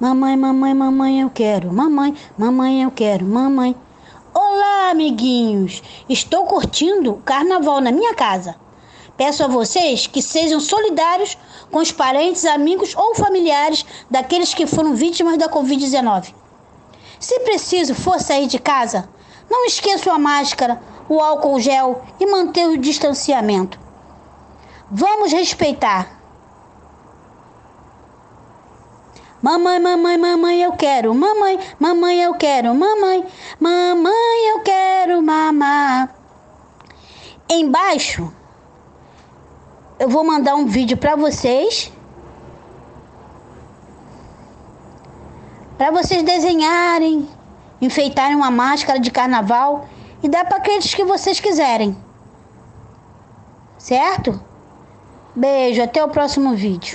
Mamãe, mamãe, mamãe, eu quero. Mamãe, mamãe, eu quero. Mamãe. Olá, amiguinhos! Estou curtindo o carnaval na minha casa. Peço a vocês que sejam solidários com os parentes, amigos ou familiares daqueles que foram vítimas da Covid-19. Se preciso for sair de casa, não esqueça a máscara, o álcool gel e manter o distanciamento. Vamos respeitar. Mamãe, mamãe, mamãe, eu quero. Mamãe, mamãe, eu quero. Mamãe, mamãe, eu quero mamar. Embaixo eu vou mandar um vídeo para vocês. Para vocês desenharem, enfeitarem uma máscara de carnaval e dar para aqueles que vocês quiserem. Certo? Beijo, até o próximo vídeo.